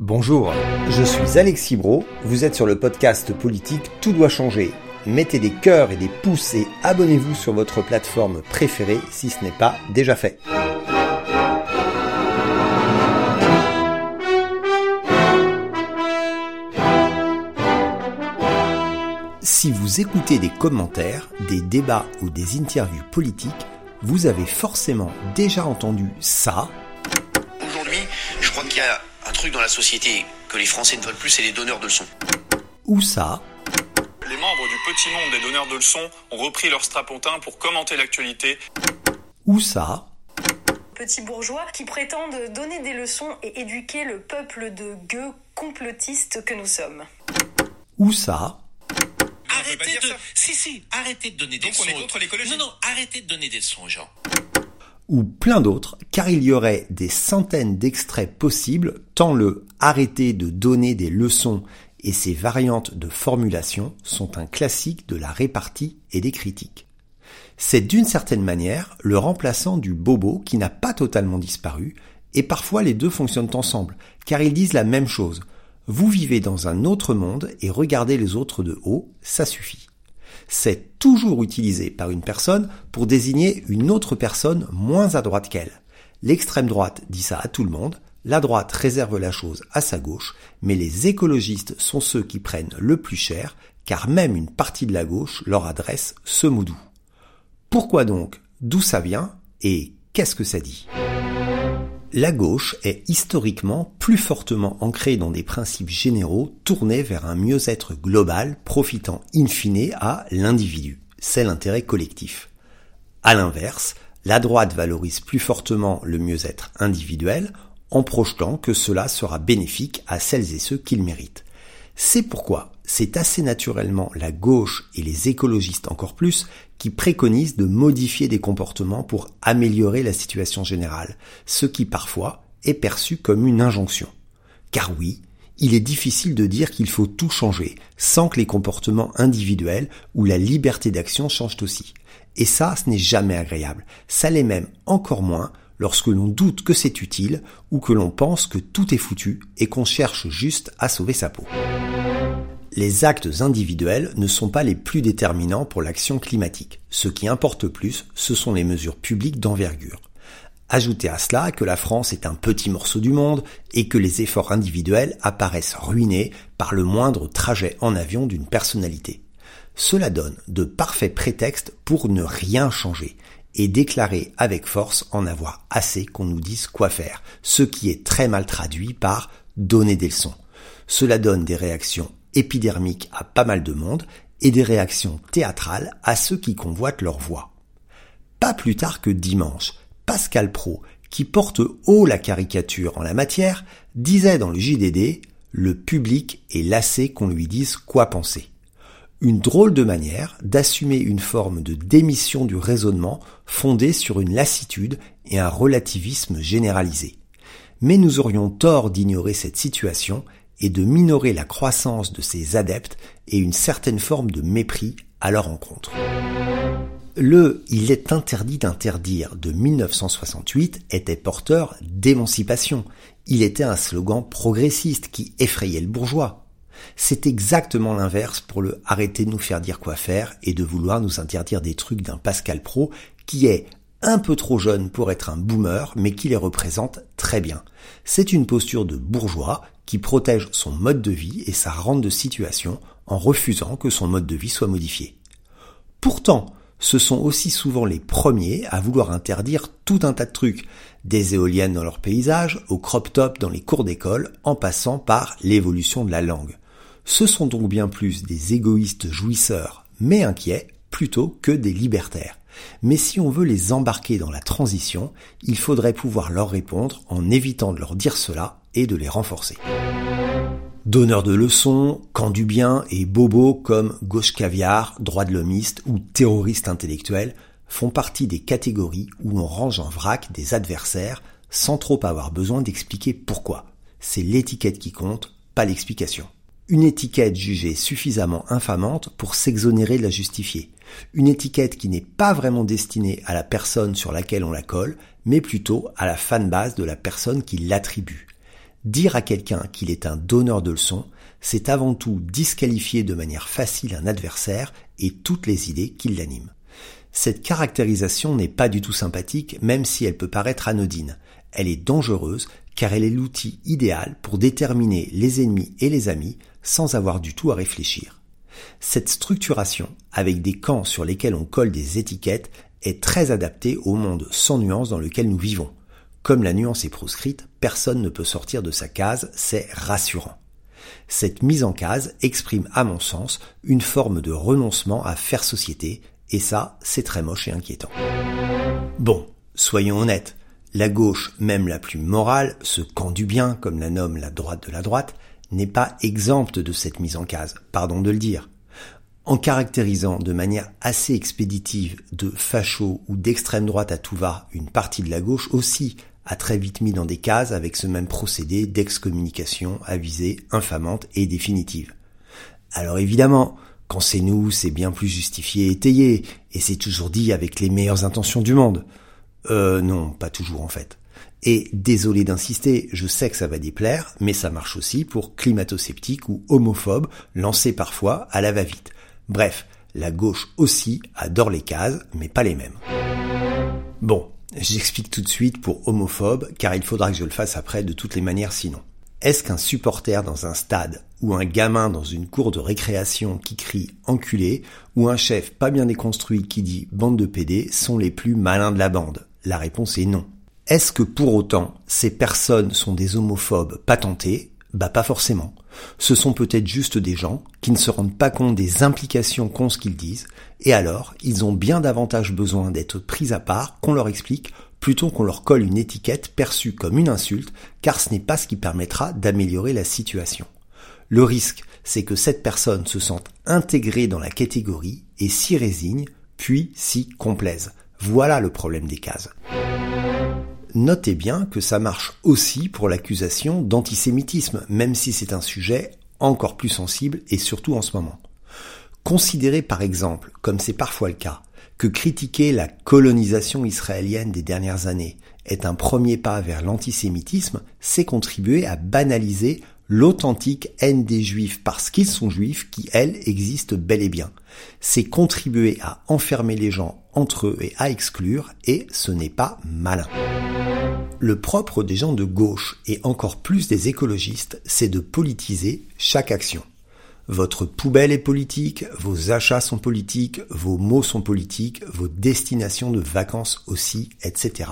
Bonjour, je suis Alexis Bro, vous êtes sur le podcast politique Tout doit changer. Mettez des cœurs et des pouces et abonnez-vous sur votre plateforme préférée si ce n'est pas déjà fait. Si vous écoutez des commentaires, des débats ou des interviews politiques, vous avez forcément déjà entendu ça. Aujourd'hui, je crois qu'il y a un truc dans la société que les Français ne veulent plus, c'est les donneurs de leçons. Ou ça? Les membres du petit monde des donneurs de leçons ont repris leur strapontin pour commenter l'actualité. Ou ça? Petits bourgeois qui prétendent donner des leçons et éduquer le peuple de gueux complotistes que nous sommes. Ou ça? Arrêtez de. Si, si, arrêtez de donner des Donc on leçons. est contre l'écologie Non, non, arrêtez de donner des leçons aux gens. Ou plein d'autres, car il y aurait des centaines d'extraits possibles, tant le arrêter de donner des leçons et ses variantes de formulation sont un classique de la répartie et des critiques. C'est d'une certaine manière le remplaçant du bobo qui n'a pas totalement disparu, et parfois les deux fonctionnent ensemble, car ils disent la même chose. Vous vivez dans un autre monde et regardez les autres de haut, ça suffit c'est toujours utilisé par une personne pour désigner une autre personne moins à droite qu'elle. L'extrême droite dit ça à tout le monde, la droite réserve la chose à sa gauche, mais les écologistes sont ceux qui prennent le plus cher, car même une partie de la gauche leur adresse ce mot doux. Pourquoi donc D'où ça vient Et qu'est-ce que ça dit? La gauche est historiquement plus fortement ancrée dans des principes généraux tournés vers un mieux-être global profitant in fine à l'individu. C'est l'intérêt collectif. À l'inverse, la droite valorise plus fortement le mieux-être individuel en projetant que cela sera bénéfique à celles et ceux qui le méritent. C'est pourquoi c'est assez naturellement la gauche et les écologistes encore plus qui préconisent de modifier des comportements pour améliorer la situation générale, ce qui parfois est perçu comme une injonction. Car oui, il est difficile de dire qu'il faut tout changer sans que les comportements individuels ou la liberté d'action changent aussi. Et ça, ce n'est jamais agréable. Ça l'est même encore moins lorsque l'on doute que c'est utile ou que l'on pense que tout est foutu et qu'on cherche juste à sauver sa peau. Les actes individuels ne sont pas les plus déterminants pour l'action climatique. Ce qui importe plus, ce sont les mesures publiques d'envergure. Ajoutez à cela que la France est un petit morceau du monde et que les efforts individuels apparaissent ruinés par le moindre trajet en avion d'une personnalité. Cela donne de parfaits prétextes pour ne rien changer et déclarer avec force en avoir assez qu'on nous dise quoi faire, ce qui est très mal traduit par donner des leçons. Cela donne des réactions épidermiques à pas mal de monde et des réactions théâtrales à ceux qui convoitent leur voix. Pas plus tard que dimanche, Pascal Pro, qui porte haut la caricature en la matière, disait dans le JDD Le public est lassé qu'on lui dise quoi penser. Une drôle de manière d'assumer une forme de démission du raisonnement fondée sur une lassitude et un relativisme généralisé. Mais nous aurions tort d'ignorer cette situation et de minorer la croissance de ses adeptes et une certaine forme de mépris à leur encontre. Le Il est interdit d'interdire de 1968 était porteur d'émancipation. Il était un slogan progressiste qui effrayait le bourgeois. C'est exactement l'inverse pour le arrêter de nous faire dire quoi faire et de vouloir nous interdire des trucs d'un Pascal Pro qui est un peu trop jeune pour être un boomer mais qui les représente très bien. C'est une posture de bourgeois qui protège son mode de vie et sa rente de situation en refusant que son mode de vie soit modifié. Pourtant, ce sont aussi souvent les premiers à vouloir interdire tout un tas de trucs, des éoliennes dans leur paysage, au crop top dans les cours d'école, en passant par l'évolution de la langue. Ce sont donc bien plus des égoïstes jouisseurs, mais inquiets, plutôt que des libertaires. Mais si on veut les embarquer dans la transition, il faudrait pouvoir leur répondre en évitant de leur dire cela et de les renforcer. Donneurs de leçons, camp du bien et bobos comme gauche caviar, droit de l'homiste ou terroriste intellectuel font partie des catégories où on range en vrac des adversaires sans trop avoir besoin d'expliquer pourquoi. C'est l'étiquette qui compte, pas l'explication. Une étiquette jugée suffisamment infamante pour s'exonérer de la justifier. Une étiquette qui n'est pas vraiment destinée à la personne sur laquelle on la colle, mais plutôt à la fanbase de la personne qui l'attribue. Dire à quelqu'un qu'il est un donneur de leçons, c'est avant tout disqualifier de manière facile un adversaire et toutes les idées qui l'animent. Cette caractérisation n'est pas du tout sympathique, même si elle peut paraître anodine. Elle est dangereuse car elle est l'outil idéal pour déterminer les ennemis et les amis sans avoir du tout à réfléchir. Cette structuration, avec des camps sur lesquels on colle des étiquettes, est très adaptée au monde sans nuance dans lequel nous vivons. Comme la nuance est proscrite, personne ne peut sortir de sa case, c'est rassurant. Cette mise en case exprime à mon sens une forme de renoncement à faire société, et ça, c'est très moche et inquiétant. Bon, soyons honnêtes, la gauche, même la plus morale, ce camp du bien, comme la nomme la droite de la droite, n'est pas exempte de cette mise en case, pardon de le dire. En caractérisant de manière assez expéditive de facho ou d'extrême droite à tout va une partie de la gauche aussi a très vite mis dans des cases avec ce même procédé d'excommunication avisée, infamante et définitive. Alors évidemment, quand c'est nous, c'est bien plus justifié et étayé, et c'est toujours dit avec les meilleures intentions du monde. Euh, non, pas toujours en fait. Et désolé d'insister, je sais que ça va déplaire, mais ça marche aussi pour climato-sceptiques ou homophobes lancés parfois à la va-vite. Bref, la gauche aussi adore les cases, mais pas les mêmes. Bon, j'explique tout de suite pour homophobe, car il faudra que je le fasse après de toutes les manières sinon. Est-ce qu'un supporter dans un stade ou un gamin dans une cour de récréation qui crie enculé ou un chef pas bien déconstruit qui dit bande de PD sont les plus malins de la bande? La réponse est non. Est-ce que pour autant ces personnes sont des homophobes patentés? Bah pas forcément. Ce sont peut-être juste des gens qui ne se rendent pas compte des implications qu'ont ce qu'ils disent, et alors ils ont bien davantage besoin d'être pris à part qu'on leur explique plutôt qu'on leur colle une étiquette perçue comme une insulte, car ce n'est pas ce qui permettra d'améliorer la situation. Le risque, c'est que cette personne se sente intégrée dans la catégorie et s'y résigne, puis s'y complaise. Voilà le problème des cases. Notez bien que ça marche aussi pour l'accusation d'antisémitisme, même si c'est un sujet encore plus sensible et surtout en ce moment. Considérez par exemple, comme c'est parfois le cas, que critiquer la colonisation israélienne des dernières années est un premier pas vers l'antisémitisme, c'est contribuer à banaliser l'authentique haine des juifs parce qu'ils sont juifs qui, elle, existe bel et bien. C'est contribuer à enfermer les gens entre eux et à exclure, et ce n'est pas malin. Le propre des gens de gauche, et encore plus des écologistes, c'est de politiser chaque action. Votre poubelle est politique, vos achats sont politiques, vos mots sont politiques, vos destinations de vacances aussi, etc.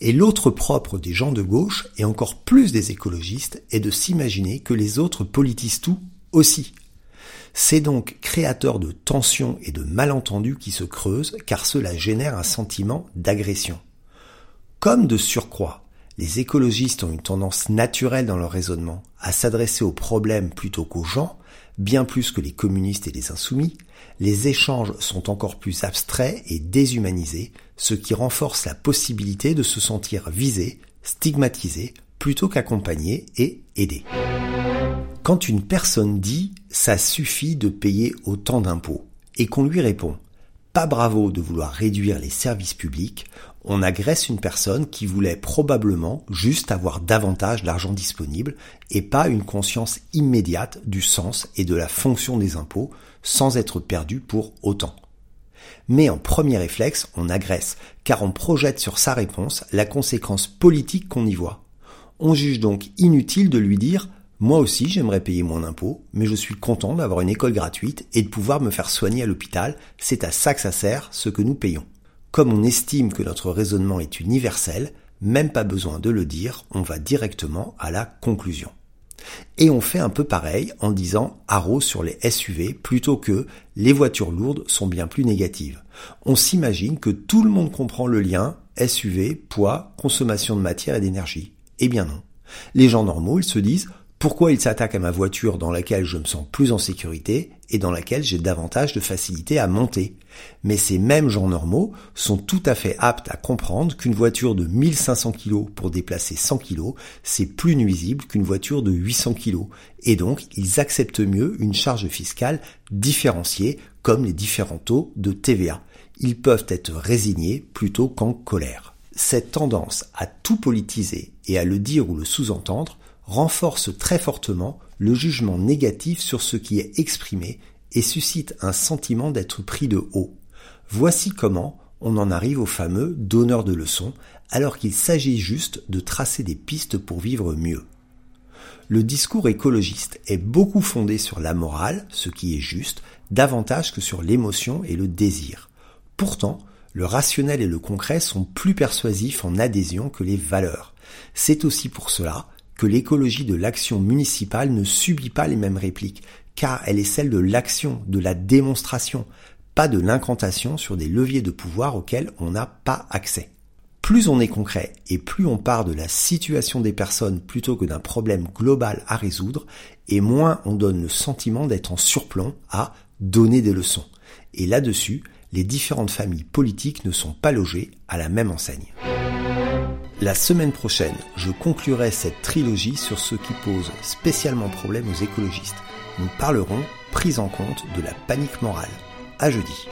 Et l'autre propre des gens de gauche, et encore plus des écologistes, est de s'imaginer que les autres politisent tout aussi. C'est donc créateur de tensions et de malentendus qui se creusent, car cela génère un sentiment d'agression. Comme de surcroît, les écologistes ont une tendance naturelle dans leur raisonnement à s'adresser aux problèmes plutôt qu'aux gens, bien plus que les communistes et les insoumis, les échanges sont encore plus abstraits et déshumanisés, ce qui renforce la possibilité de se sentir visé, stigmatisé, plutôt qu'accompagné et aidé. Quand une personne dit ⁇ ça suffit de payer autant d'impôts ⁇ et qu'on lui répond pas bravo de vouloir réduire les services publics, on agresse une personne qui voulait probablement juste avoir davantage d'argent disponible et pas une conscience immédiate du sens et de la fonction des impôts sans être perdu pour autant. Mais en premier réflexe, on agresse, car on projette sur sa réponse la conséquence politique qu'on y voit. On juge donc inutile de lui dire moi aussi, j'aimerais payer mon impôt, mais je suis content d'avoir une école gratuite et de pouvoir me faire soigner à l'hôpital. C'est à ça que ça sert, ce que nous payons. Comme on estime que notre raisonnement est universel, même pas besoin de le dire, on va directement à la conclusion. Et on fait un peu pareil en disant haro sur les SUV plutôt que les voitures lourdes sont bien plus négatives. On s'imagine que tout le monde comprend le lien SUV, poids, consommation de matière et d'énergie. Eh bien non. Les gens normaux, ils se disent pourquoi il s'attaque à ma voiture dans laquelle je me sens plus en sécurité et dans laquelle j'ai davantage de facilité à monter Mais ces mêmes gens normaux sont tout à fait aptes à comprendre qu'une voiture de 1500 kg pour déplacer 100 kg, c'est plus nuisible qu'une voiture de 800 kg. Et donc, ils acceptent mieux une charge fiscale différenciée comme les différents taux de TVA. Ils peuvent être résignés plutôt qu'en colère. Cette tendance à tout politiser et à le dire ou le sous-entendre renforce très fortement le jugement négatif sur ce qui est exprimé et suscite un sentiment d'être pris de haut. Voici comment on en arrive au fameux donneur de leçons alors qu'il s'agit juste de tracer des pistes pour vivre mieux. Le discours écologiste est beaucoup fondé sur la morale, ce qui est juste, davantage que sur l'émotion et le désir. Pourtant, le rationnel et le concret sont plus persuasifs en adhésion que les valeurs. C'est aussi pour cela que l'écologie de l'action municipale ne subit pas les mêmes répliques, car elle est celle de l'action, de la démonstration, pas de l'incantation sur des leviers de pouvoir auxquels on n'a pas accès. Plus on est concret et plus on part de la situation des personnes plutôt que d'un problème global à résoudre, et moins on donne le sentiment d'être en surplomb à donner des leçons. Et là-dessus, les différentes familles politiques ne sont pas logées à la même enseigne. La semaine prochaine, je conclurai cette trilogie sur ce qui pose spécialement problème aux écologistes. Nous parlerons prise en compte de la panique morale. À jeudi.